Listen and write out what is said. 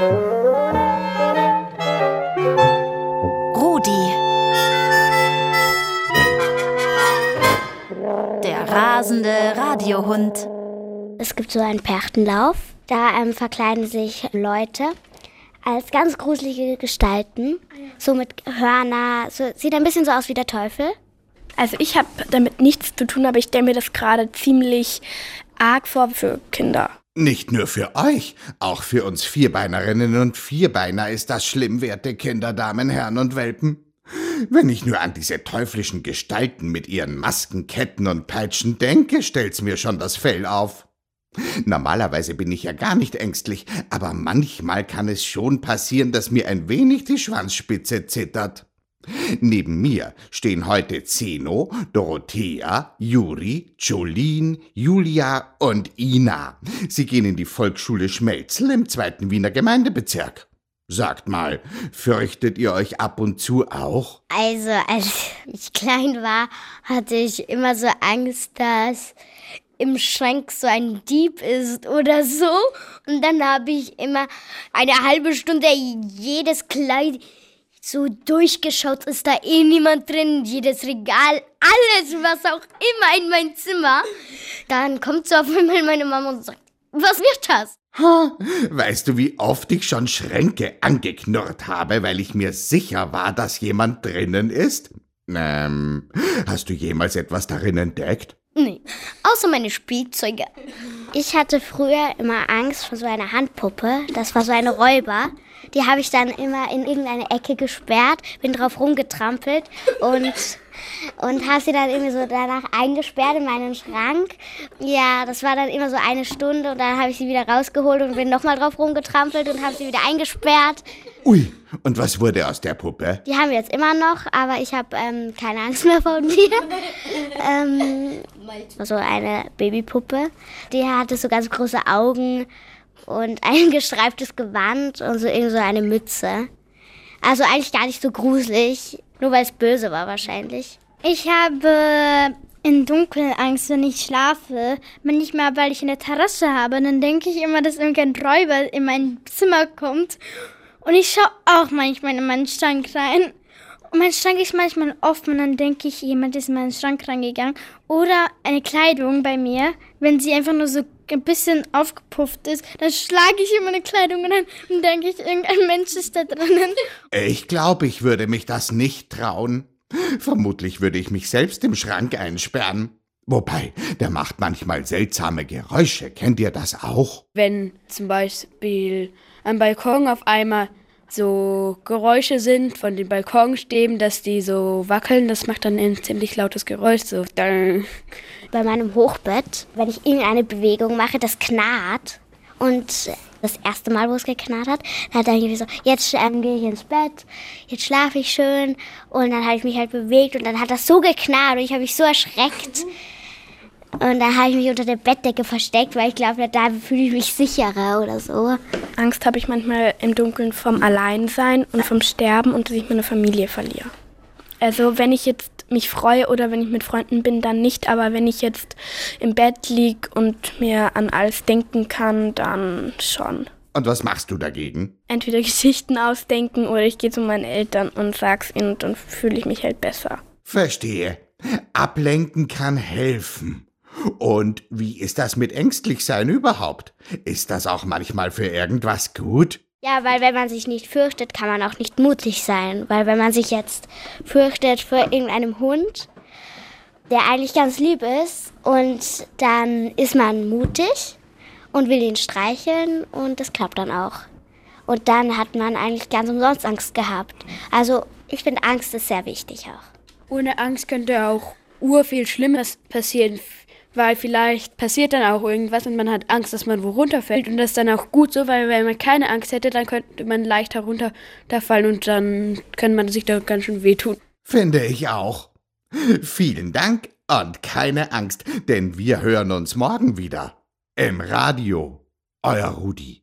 Rudi. Der rasende Radiohund. Es gibt so einen Perchtenlauf. Da ähm, verkleiden sich Leute als ganz gruselige Gestalten. So mit Hörner. So, sieht ein bisschen so aus wie der Teufel. Also ich habe damit nichts zu tun, aber ich stelle mir das gerade ziemlich arg vor für Kinder. Nicht nur für euch, auch für uns Vierbeinerinnen und Vierbeiner ist das schlimm, werte Kinder, Damen, Herren und Welpen. Wenn ich nur an diese teuflischen Gestalten mit ihren Masken, Ketten und Peitschen denke, stellt's mir schon das Fell auf. Normalerweise bin ich ja gar nicht ängstlich, aber manchmal kann es schon passieren, dass mir ein wenig die Schwanzspitze zittert. Neben mir stehen heute Zeno, Dorothea, Juri, Jolien, Julia und Ina. Sie gehen in die Volksschule Schmelzel im zweiten Wiener Gemeindebezirk. Sagt mal, fürchtet ihr euch ab und zu auch? Also, als ich klein war, hatte ich immer so Angst, dass im Schrank so ein Dieb ist oder so. Und dann habe ich immer eine halbe Stunde jedes Kleid so durchgeschaut, ist da eh niemand drin, jedes Regal, alles, was auch immer in mein Zimmer. Dann kommt so auf einmal meine Mama und sagt, was wird das? Ha, weißt du, wie oft ich schon Schränke angeknurrt habe, weil ich mir sicher war, dass jemand drinnen ist? Ähm, hast du jemals etwas darin entdeckt? Nee, außer meine Spielzeuge. Ich hatte früher immer Angst vor so einer Handpuppe. Das war so eine Räuber. Die habe ich dann immer in irgendeine Ecke gesperrt, bin drauf rumgetrampelt und und habe sie dann irgendwie so danach eingesperrt in meinen Schrank. Ja, das war dann immer so eine Stunde und dann habe ich sie wieder rausgeholt und bin nochmal drauf rumgetrampelt und habe sie wieder eingesperrt. Ui, und was wurde aus der Puppe? Die haben wir jetzt immer noch, aber ich habe ähm, keine Angst mehr vor mir. ähm, so eine Babypuppe. Die hatte so ganz große Augen und ein gestreiftes Gewand und so irgend so eine Mütze. Also eigentlich gar nicht so gruselig, nur weil es böse war wahrscheinlich. Ich habe in Dunkeln Angst, wenn ich schlafe. Manchmal, weil ich eine Terrasse habe, dann denke ich immer, dass irgendein Räuber in mein Zimmer kommt. Und ich schaue auch manchmal in meinen Schrank rein. Und mein Schrank ist manchmal offen und dann denke ich, jemand ist in meinen Schrank reingegangen. Oder eine Kleidung bei mir, wenn sie einfach nur so ein bisschen aufgepufft ist, dann schlage ich immer eine Kleidung rein und denke ich, irgendein Mensch ist da drinnen. Ich glaube, ich würde mich das nicht trauen. Vermutlich würde ich mich selbst im Schrank einsperren. Wobei, der macht manchmal seltsame Geräusche. Kennt ihr das auch? Wenn zum Beispiel am Balkon auf einmal so Geräusche sind von den Balkonstäben, dass die so wackeln, das macht dann ein ziemlich lautes Geräusch. So. Bei meinem Hochbett, wenn ich irgendeine Bewegung mache, das knarrt. Und das erste Mal, wo es geknarrt hat, da hat er irgendwie so, jetzt ähm, gehe ich ins Bett, jetzt schlafe ich schön. Und dann habe ich mich halt bewegt und dann hat das so geknarrt und ich habe mich so erschreckt. Und da habe ich mich unter der Bettdecke versteckt, weil ich glaube, da fühle ich mich sicherer oder so. Angst habe ich manchmal im Dunkeln vom Alleinsein und vom Sterben und dass ich meine Familie verliere. Also wenn ich jetzt mich freue oder wenn ich mit Freunden bin, dann nicht. Aber wenn ich jetzt im Bett liege und mir an alles denken kann, dann schon. Und was machst du dagegen? Entweder Geschichten ausdenken oder ich gehe zu meinen Eltern und sag's ihnen und dann fühle ich mich halt besser. Verstehe. Ablenken kann helfen. Und wie ist das mit ängstlich sein überhaupt? Ist das auch manchmal für irgendwas gut? Ja, weil wenn man sich nicht fürchtet, kann man auch nicht mutig sein. Weil wenn man sich jetzt fürchtet vor irgendeinem Hund, der eigentlich ganz lieb ist, und dann ist man mutig und will ihn streicheln und das klappt dann auch. Und dann hat man eigentlich ganz umsonst Angst gehabt. Also ich finde, Angst ist sehr wichtig auch. Ohne Angst könnte auch urviel Schlimmes passieren weil vielleicht passiert dann auch irgendwas und man hat Angst, dass man wo runterfällt und das ist dann auch gut so, weil wenn man keine Angst hätte, dann könnte man leicht herunterfallen und dann kann man sich da ganz schön wehtun. Finde ich auch. Vielen Dank und keine Angst, denn wir hören uns morgen wieder im Radio. Euer Rudi.